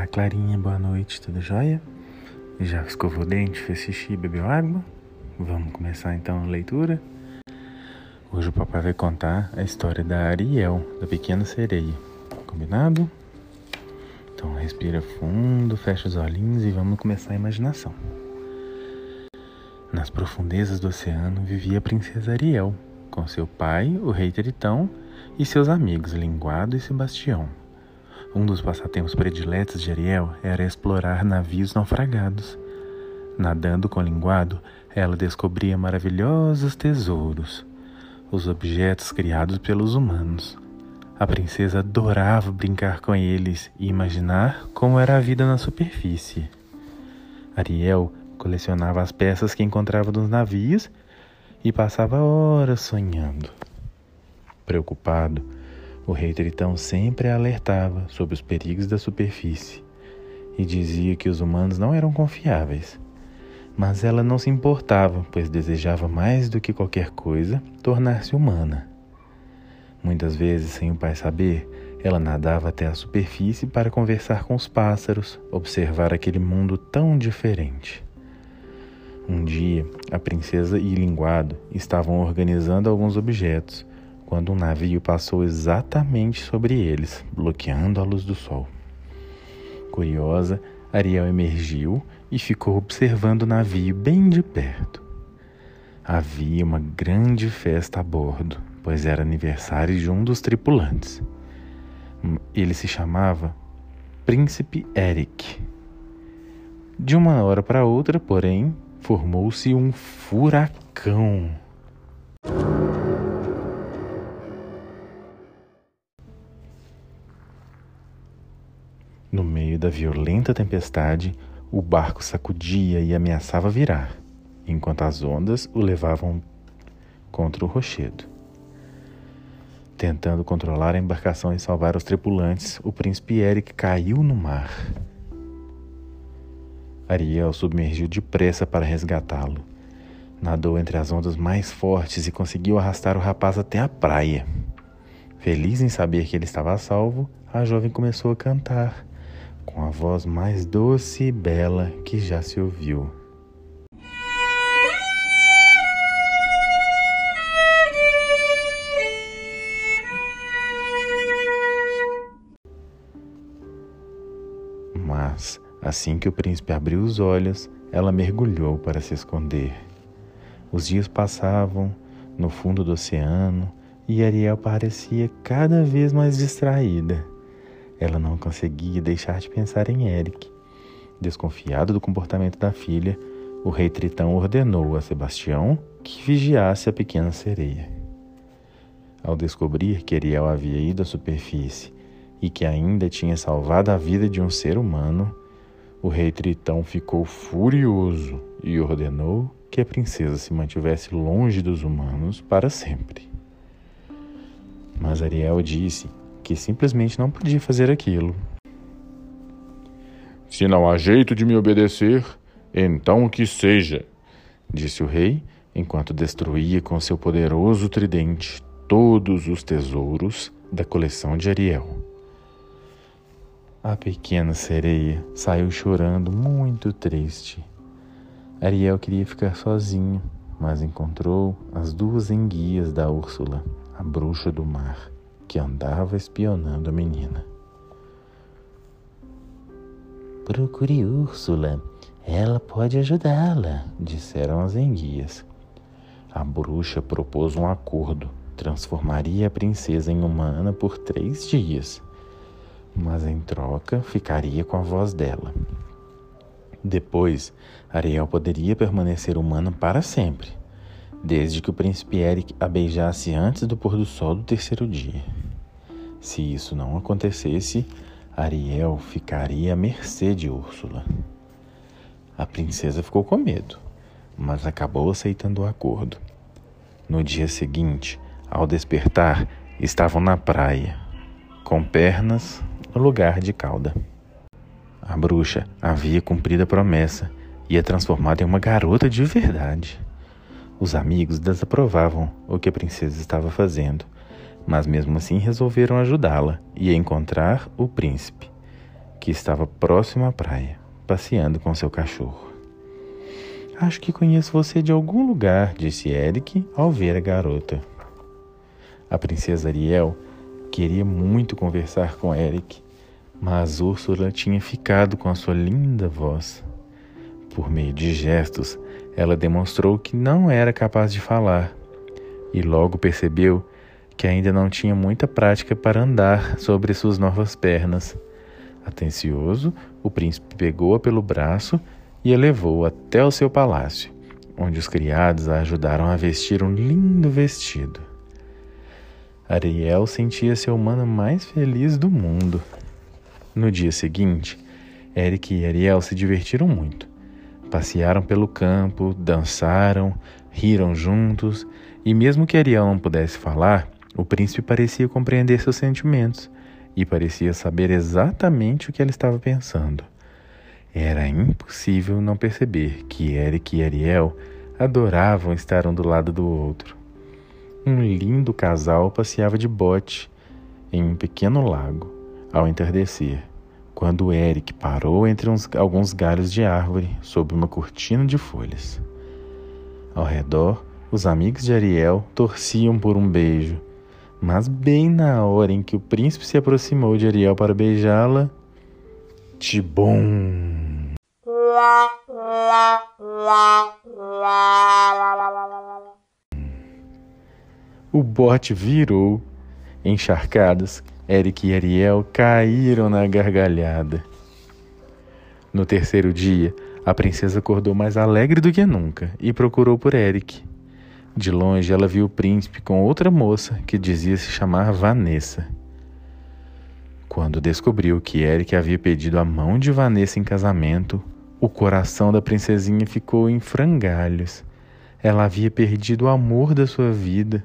Olá, Clarinha, boa noite, tudo jóia? Já escovou o dente, fez xixi, bebeu água? Vamos começar então a leitura? Hoje o papai vai contar a história da Ariel, da pequena sereia. Combinado? Então respira fundo, fecha os olhinhos e vamos começar a imaginação. Nas profundezas do oceano vivia a princesa Ariel, com seu pai, o rei Tritão, e seus amigos Linguado e Sebastião. Um dos passatempos prediletos de Ariel era explorar navios naufragados. Nadando com Linguado, ela descobria maravilhosos tesouros, os objetos criados pelos humanos. A princesa adorava brincar com eles e imaginar como era a vida na superfície. Ariel colecionava as peças que encontrava nos navios e passava horas sonhando. Preocupado, o rei Tritão sempre a alertava sobre os perigos da superfície e dizia que os humanos não eram confiáveis. Mas ela não se importava, pois desejava mais do que qualquer coisa tornar-se humana. Muitas vezes, sem o pai saber, ela nadava até a superfície para conversar com os pássaros, observar aquele mundo tão diferente. Um dia, a princesa e Linguado estavam organizando alguns objetos quando um navio passou exatamente sobre eles, bloqueando a luz do sol. Curiosa, Ariel emergiu e ficou observando o navio bem de perto. Havia uma grande festa a bordo, pois era aniversário de um dos tripulantes. Ele se chamava Príncipe Eric. De uma hora para outra, porém, formou-se um furacão. Da violenta tempestade, o barco sacudia e ameaçava virar, enquanto as ondas o levavam contra o rochedo. Tentando controlar a embarcação e salvar os tripulantes, o príncipe Eric caiu no mar. Ariel submergiu depressa para resgatá-lo. Nadou entre as ondas mais fortes e conseguiu arrastar o rapaz até a praia. Feliz em saber que ele estava a salvo, a jovem começou a cantar, com a voz mais doce e bela que já se ouviu. Mas Assim que o príncipe abriu os olhos, ela mergulhou para se esconder. Os dias passavam no fundo do oceano e Ariel parecia cada vez mais distraída. Ela não conseguia deixar de pensar em Eric. Desconfiado do comportamento da filha, o rei Tritão ordenou a Sebastião que vigiasse a pequena sereia. Ao descobrir que Ariel havia ido à superfície e que ainda tinha salvado a vida de um ser humano, o rei Tritão ficou furioso e ordenou que a princesa se mantivesse longe dos humanos para sempre. Mas Ariel disse que simplesmente não podia fazer aquilo. Se não há jeito de me obedecer, então que seja, disse o rei, enquanto destruía com seu poderoso tridente todos os tesouros da coleção de Ariel. A pequena sereia saiu chorando muito triste. Ariel queria ficar sozinho, mas encontrou as duas enguias da Úrsula, a bruxa do mar, que andava espionando a menina. Procure Úrsula, ela pode ajudá-la, disseram as enguias. A bruxa propôs um acordo: transformaria a princesa em humana por três dias mas em troca ficaria com a voz dela. Depois, Ariel poderia permanecer humana para sempre, desde que o príncipe Eric a beijasse antes do pôr do sol do terceiro dia. Se isso não acontecesse, Ariel ficaria à mercê de Úrsula. A princesa ficou com medo, mas acabou aceitando o acordo. No dia seguinte, ao despertar, estavam na praia, com pernas no lugar de cauda. A bruxa havia cumprido a promessa e a transformado em uma garota de verdade. Os amigos desaprovavam o que a princesa estava fazendo, mas mesmo assim resolveram ajudá-la e encontrar o príncipe, que estava próximo à praia, passeando com seu cachorro. Acho que conheço você de algum lugar, disse Eric ao ver a garota. A princesa Ariel queria muito conversar com Eric, mas Úrsula tinha ficado com a sua linda voz. Por meio de gestos, ela demonstrou que não era capaz de falar e logo percebeu que ainda não tinha muita prática para andar sobre suas novas pernas. Atencioso, o príncipe pegou-a pelo braço e a levou até o seu palácio, onde os criados a ajudaram a vestir um lindo vestido. Ariel sentia-se a humana mais feliz do mundo. No dia seguinte, Eric e Ariel se divertiram muito. Passearam pelo campo, dançaram, riram juntos, e mesmo que Ariel não pudesse falar, o príncipe parecia compreender seus sentimentos e parecia saber exatamente o que ela estava pensando. Era impossível não perceber que Eric e Ariel adoravam estar um do lado do outro. Um lindo casal passeava de bote em um pequeno lago ao entardecer, quando Eric parou entre uns, alguns galhos de árvore sob uma cortina de folhas. Ao redor, os amigos de Ariel torciam por um beijo, mas bem na hora em que o príncipe se aproximou de Ariel para beijá-la, Tibum! O bote virou. Encharcados, Eric e Ariel caíram na gargalhada. No terceiro dia, a princesa acordou mais alegre do que nunca e procurou por Eric. De longe, ela viu o príncipe com outra moça que dizia se chamar Vanessa. Quando descobriu que Eric havia pedido a mão de Vanessa em casamento, o coração da princesinha ficou em frangalhos. Ela havia perdido o amor da sua vida.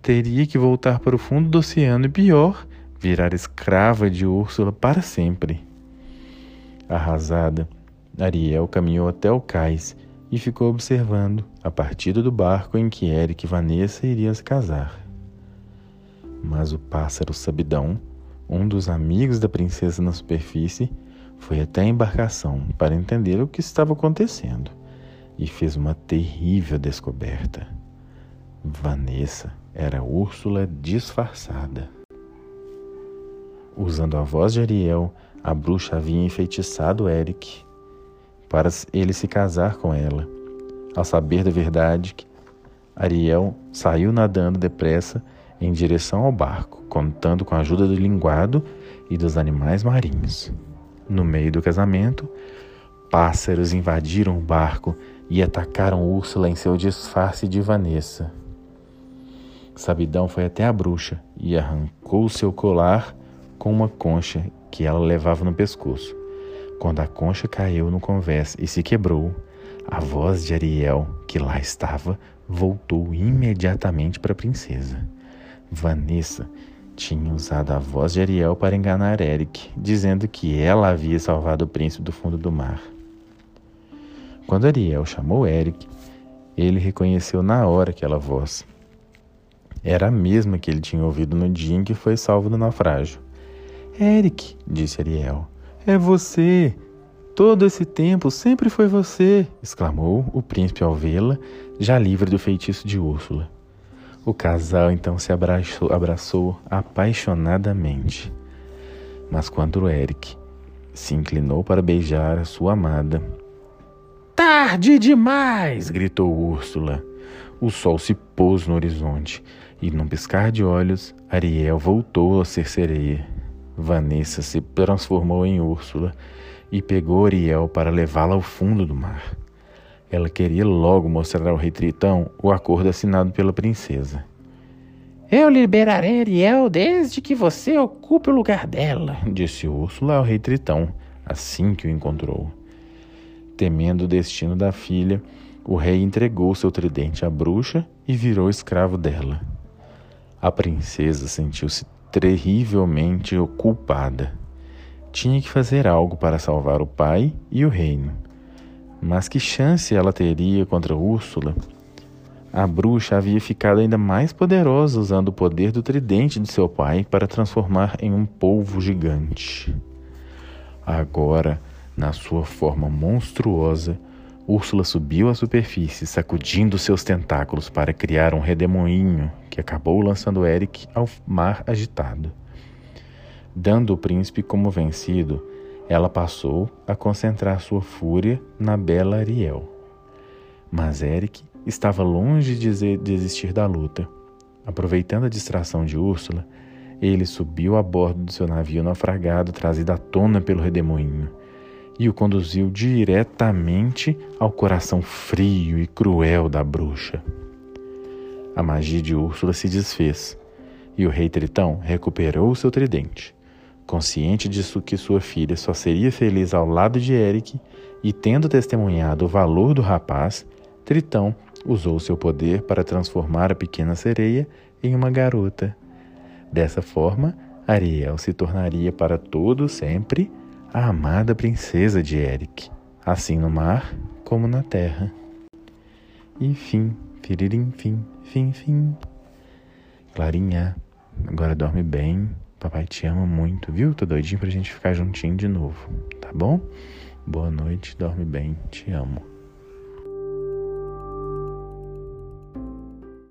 Teria que voltar para o fundo do oceano e, pior, virar escrava de Úrsula para sempre. Arrasada, Ariel caminhou até o cais e ficou observando a partida do barco em que Eric e Vanessa iriam se casar. Mas o pássaro Sabidão, um dos amigos da princesa na superfície, foi até a embarcação para entender o que estava acontecendo e fez uma terrível descoberta. Vanessa era Úrsula disfarçada. Usando a voz de Ariel, a bruxa havia enfeitiçado Eric para ele se casar com ela. Ao saber da verdade, Ariel saiu nadando depressa em direção ao barco, contando com a ajuda do linguado e dos animais marinhos. No meio do casamento, pássaros invadiram o barco e atacaram Úrsula em seu disfarce de Vanessa. Sabidão foi até a bruxa e arrancou seu colar com uma concha que ela levava no pescoço. Quando a concha caiu no convés e se quebrou, a voz de Ariel, que lá estava, voltou imediatamente para a princesa. Vanessa tinha usado a voz de Ariel para enganar Eric, dizendo que ela havia salvado o príncipe do fundo do mar. Quando Ariel chamou Eric, ele reconheceu na hora aquela voz. Era a mesma que ele tinha ouvido no dia em que foi salvo do naufrágio. Eric, disse Ariel, é você! Todo esse tempo sempre foi você! exclamou o príncipe ao vê-la, já livre do feitiço de Úrsula. O casal então se abraçou, abraçou apaixonadamente. Mas quando Eric se inclinou para beijar a sua amada. Tarde demais! gritou Úrsula. O sol se pôs no horizonte e, num piscar de olhos, Ariel voltou a ser sereia. Vanessa se transformou em Úrsula e pegou Ariel para levá-la ao fundo do mar. Ela queria logo mostrar ao rei Tritão o acordo assinado pela princesa. Eu liberarei Ariel desde que você ocupe o lugar dela, disse Úrsula ao rei Tritão, assim que o encontrou. Temendo o destino da filha, o rei entregou seu tridente à bruxa e virou escravo dela. A princesa sentiu-se terrivelmente culpada. Tinha que fazer algo para salvar o pai e o reino. Mas que chance ela teria contra Úrsula? A bruxa havia ficado ainda mais poderosa usando o poder do tridente de seu pai para transformar em um polvo gigante. Agora, na sua forma monstruosa, Úrsula subiu à superfície, sacudindo seus tentáculos para criar um redemoinho que acabou lançando Eric ao mar agitado. Dando o príncipe como vencido, ela passou a concentrar sua fúria na bela Ariel. Mas Eric estava longe de desistir da luta. Aproveitando a distração de Úrsula, ele subiu a bordo do seu navio naufragado, trazido à tona pelo redemoinho, e o conduziu diretamente ao coração frio e cruel da bruxa. A magia de Úrsula se desfez, e o rei Tritão recuperou seu tridente. Consciente disso que sua filha só seria feliz ao lado de Eric e tendo testemunhado o valor do rapaz, Tritão usou seu poder para transformar a pequena sereia em uma garota. Dessa forma, Ariel se tornaria para todo sempre a amada princesa de Eric, assim no mar como na terra. E fim, firirim, fim, fim, fim. Clarinha, agora dorme bem. Papai te ama muito, viu? Tô doidinho pra gente ficar juntinho de novo, tá bom? Boa noite, dorme bem, te amo.